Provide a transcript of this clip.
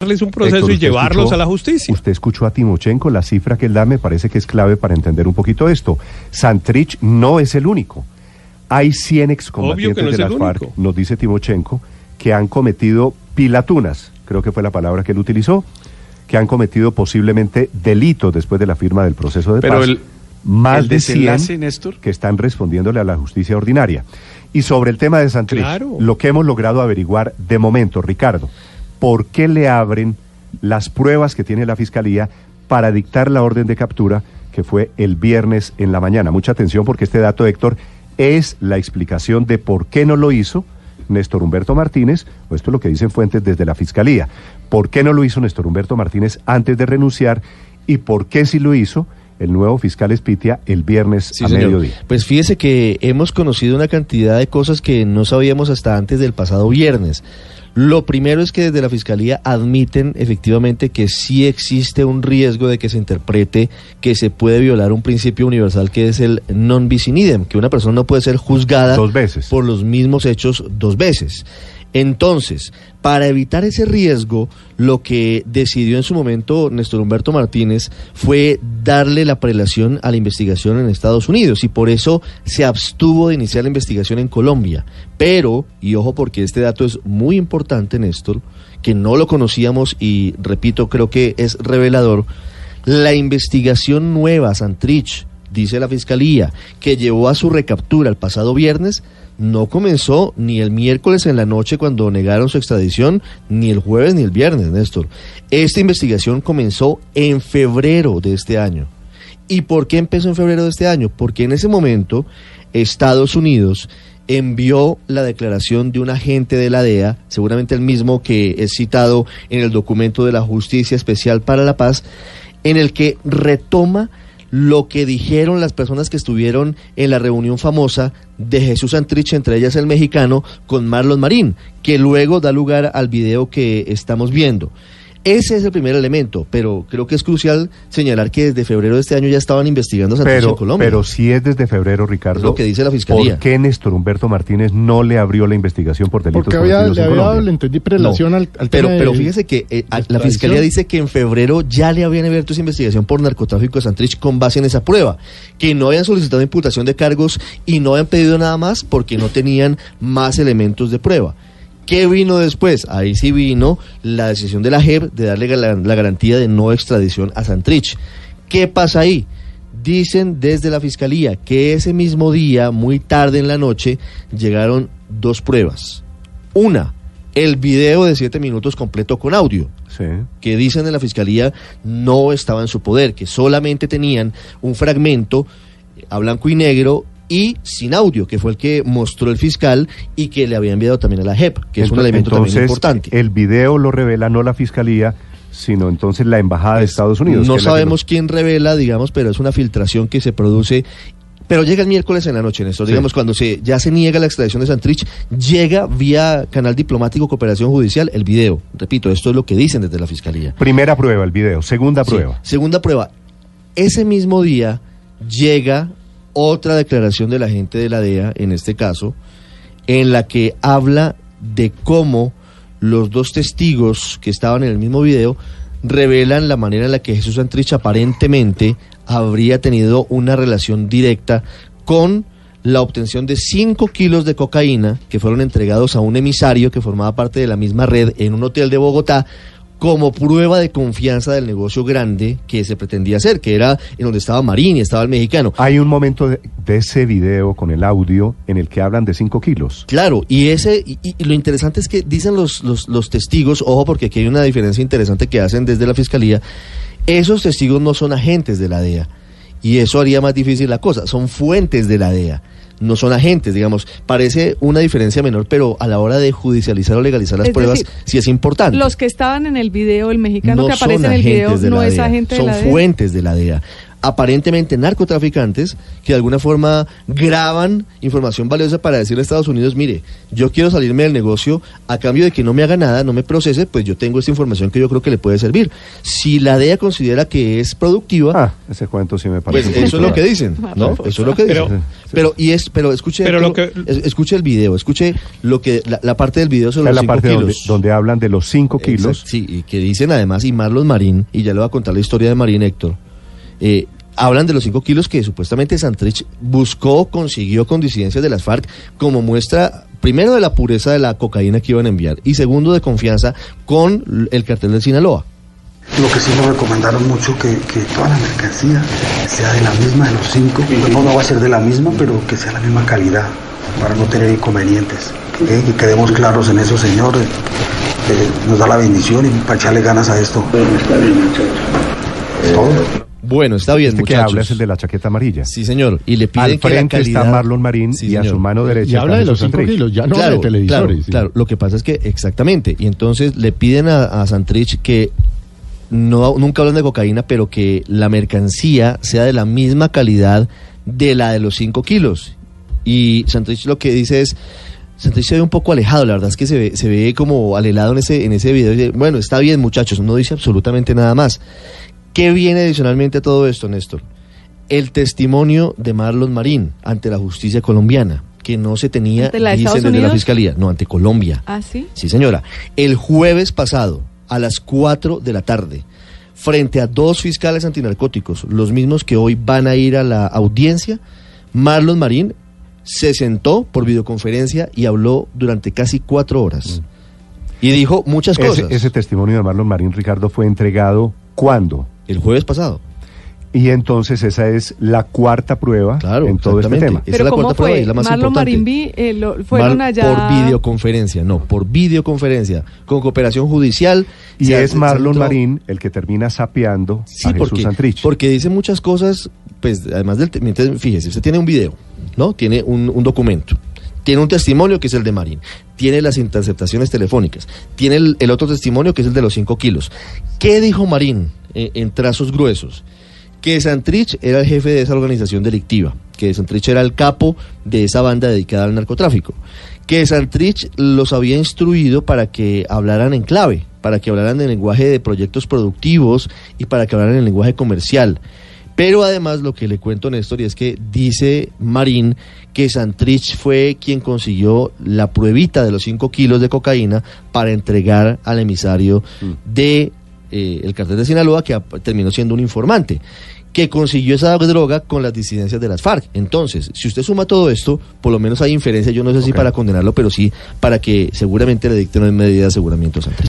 un proceso Héctor, y llevarlos escuchó- a la justicia. Usted escuchó a Timochenko, la cifra que él da me parece que es clave para entender un poquito esto. Santrich no es el único. Hay 100 Obvio excombatientes no de las FARC, único. nos dice Timochenko, que han cometido pilatunas, creo que fue la palabra que él utilizó, que han cometido posiblemente delitos después de la firma del proceso de Pero paz. el- más el de 100 desenlace, Néstor. que están respondiéndole a la justicia ordinaria. Y sobre el tema de Santrich, Claro. lo que hemos logrado averiguar de momento, Ricardo, ¿por qué le abren las pruebas que tiene la Fiscalía para dictar la orden de captura que fue el viernes en la mañana? Mucha atención porque este dato, Héctor, es la explicación de por qué no lo hizo Néstor Humberto Martínez, o esto es lo que dicen fuentes desde la Fiscalía. ¿Por qué no lo hizo Néstor Humberto Martínez antes de renunciar? ¿Y por qué sí lo hizo el nuevo fiscal Espitia el viernes Sí, a señor. mediodía? Pues fíjese que hemos conocido una cantidad de cosas que no sabíamos hasta antes del pasado viernes. Lo primero es que desde la Fiscalía admiten efectivamente que sí existe un riesgo de que se interprete que se puede violar un principio universal que es el non bis in idem, que una persona no puede ser juzgada Dos veces. por los mismos hechos dos veces. Entonces, para evitar ese riesgo, lo que decidió en su momento Néstor Humberto Martínez fue darle la prelación a la investigación en Estados Unidos y por eso se abstuvo de iniciar la investigación en Colombia. Pero, y ojo porque este dato es muy importante, Néstor, que no lo conocíamos y repito, creo que es revelador, la investigación nueva, Santrich, dice la Fiscalía, que llevó a su recaptura el pasado viernes, no comenzó ni el miércoles en la noche cuando negaron su extradición, ni el jueves ni el viernes, Néstor. Esta investigación comenzó en febrero de este año. ¿Y por qué empezó en febrero de este año? Porque en ese momento Estados Unidos envió la declaración de un agente de la DEA, seguramente el mismo que es citado en el documento de la Justicia Especial para la Paz, en el que retoma lo que dijeron las personas que estuvieron en la reunión famosa de Jesús Santrich, entre ellas el mexicano, con Marlon Marín, que luego da lugar al video que estamos viendo. Ese es el primer elemento, pero creo que es crucial señalar que desde febrero de este año ya estaban investigando a Santrich Pero, en Colombia. pero si es desde febrero, Ricardo. Es lo que dice la Fiscalía. ¿Por qué Néstor Humberto Martínez no le abrió la investigación por delitos Porque había, cometidos le en había dado, le entendí, prelación No, al, al pero, tema pero de- fíjese que eh, a- la fiscalía dice que en febrero ya le habían abierto esa investigación por narcotráfico de Santrich con base en esa prueba, que no habían solicitado imputación de cargos y no habían pedido nada más porque no tenían más elementos de prueba. ¿Qué vino después? Ahí sí vino la decisión de la JEP de darle la, la garantía de no extradición a Santrich. ¿Qué pasa ahí? Dicen desde la fiscalía que ese mismo día, muy tarde en la noche, llegaron dos pruebas. Una, el video de siete minutos completo con audio Sí. que dicen en la fiscalía no estaba en su poder, que solamente tenían un fragmento a blanco y negro y sin audio, que fue el que mostró el fiscal y que le había enviado también a la JEP, que es un Ento- elemento también importante. El video lo revela no la fiscalía, sino entonces la embajada de Estados Unidos. no sabemos quién revela, digamos, pero es una filtración que se produce. Pero llega el miércoles en la noche, Néstor. Sí. Digamos, cuando se ya se niega la extradición de Santrich, llega vía canal diplomático cooperación judicial el video. Repito, esto es lo que dicen desde la fiscalía. Primera prueba, el video. Segunda Sí. prueba. Segunda prueba. Ese mismo día llega otra declaración de la gente de la DEA, en este caso, en la que habla de cómo los dos testigos que estaban en el mismo video revelan la manera en la que Jesús Santrich aparentemente habría tenido una relación directa con la obtención de 5 kilos de cocaína que fueron entregados a un emisario que formaba parte de la misma red en un hotel de Bogotá como prueba de confianza del negocio grande que se pretendía hacer, que era en donde estaba Marín y estaba el mexicano. Hay un momento de, de ese video con el audio en el que hablan de 5 kilos. Claro, y ese y, y lo interesante es que dicen los, los, los testigos, ojo porque aquí hay una diferencia interesante que hacen desde la fiscalía, esos testigos no son agentes de la DEA y eso haría más difícil la cosa, son fuentes de la DEA. No son agentes, digamos. Parece una diferencia menor, pero a la hora de judicializar o legalizar las Es pruebas, decir, sí es importante. Los que estaban en el video, el mexicano no que aparece son en el video, no es agente son de la DEA. fuentes de la DEA. Aparentemente narcotraficantes que de alguna forma graban información valiosa para decirle a Estados Unidos, mire, yo quiero salirme del negocio a cambio de que no me haga nada, no me procese, pues yo tengo esta información que yo creo que le puede servir. Si la DEA considera que es productiva, Ah, ese cuento sí me pues parece. un eso es lo que dicen, ¿no? Eso es lo que dicen. Pero- Pero, y es, pero escuche, Pero lo que- es- escuche el video, escuche lo que la, la parte del video sobre es los la cinco parte donde, kilos. donde hablan de los 5 kilos. Exacto, Sí, y que dicen además, y Marlon Marín, y ya le voy a contar la historia de Marín Héctor, eh, hablan de los 5 kilos que supuestamente Santrich buscó, consiguió con disidencias de las FARC como muestra, primero, de la pureza de la cocaína que iban a enviar, y segundo, de confianza con el cartel de Sinaloa. Lo que sí nos recomendaron mucho que, que toda la mercancía sea de la misma de los cinco. No, no va a ser de la misma, pero que sea la misma calidad para no tener inconvenientes. ¿eh? Que quedemos claros en eso, Señor. eh, eh, nos da la bendición y para echarle ganas a esto. Es todo. Bueno, está bien, Este que muchachos. habla es el de la chaqueta amarilla. Sí, señor. Y le piden Al que la frente calidad... está Marlon Marín Sí, y a su mano derecha Y habla de los Jesús 5 Santrich. kilos, ya no claro, de televisores. Claro, sí. claro. Lo que pasa es que exactamente. Y entonces le piden a, a Santrich que no, nunca hablan de cocaína, pero que la mercancía sea de la misma calidad de la de los 5 kilos. Y Santrich lo que dice es. Santrich se ve un poco alejado, la verdad es que se ve, se ve como alelado en ese, en ese video. y dice, Bueno, está bien, muchachos, no dice absolutamente nada más. ¿Qué viene adicionalmente a todo esto, Néstor? el testimonio de Marlon Marín ante la justicia colombiana, que no se tenía, ¿Ante la de dicen Estados desde la fiscalía, no, ante Colombia. Ah, sí. Sí, señora. El jueves pasado, a las 4 de la tarde, frente a dos fiscales antinarcóticos, los mismos que hoy van a ir a la audiencia, Marlon Marín se sentó por videoconferencia y habló durante casi cuatro horas. Y dijo muchas Ese, cosas. ese testimonio de Marlon Marín Ricardo fue entregado ¿cuándo? El jueves pasado. Y entonces esa es la cuarta prueba Claro, en todo este tema. Esa es la ¿cómo cuarta prueba y fue? es la más Marlon importante. Marimbi eh, lo- fueron allá... Por videoconferencia, no, por videoconferencia, con cooperación judicial. Y se- es Marlon entró- Marín el que termina sapeando Sí, a Jesús porque, Santrich. porque dice muchas cosas, pues además del... Fíjese, usted tiene un video, ¿no? Tiene un, un documento. Tiene un testimonio que es el de Marín. Tiene las interceptaciones telefónicas. Tiene el, el otro testimonio que es el de los 5 kilos. ¿Qué dijo Marín eh, en trazos gruesos? Que Santrich era el jefe de esa organización delictiva. Que Santrich era el capo de esa banda dedicada al narcotráfico. Que Santrich los había instruido para que hablaran en clave, para que hablaran en lenguaje de proyectos productivos y para que hablaran en lenguaje comercial. Pero además lo que le cuento, Néstor, y es que dice Marín que Santrich fue quien consiguió la pruebita de los 5 kilos de cocaína para entregar al emisario de eh, el cartel de Sinaloa, que terminó siendo un informante, que consiguió esa droga con las disidencias de las FARC. Entonces, si usted suma todo esto, por lo menos hay inferencia, yo no sé si para condenarlo, pero sí para que seguramente le dicten una medida de aseguramiento a Santrich.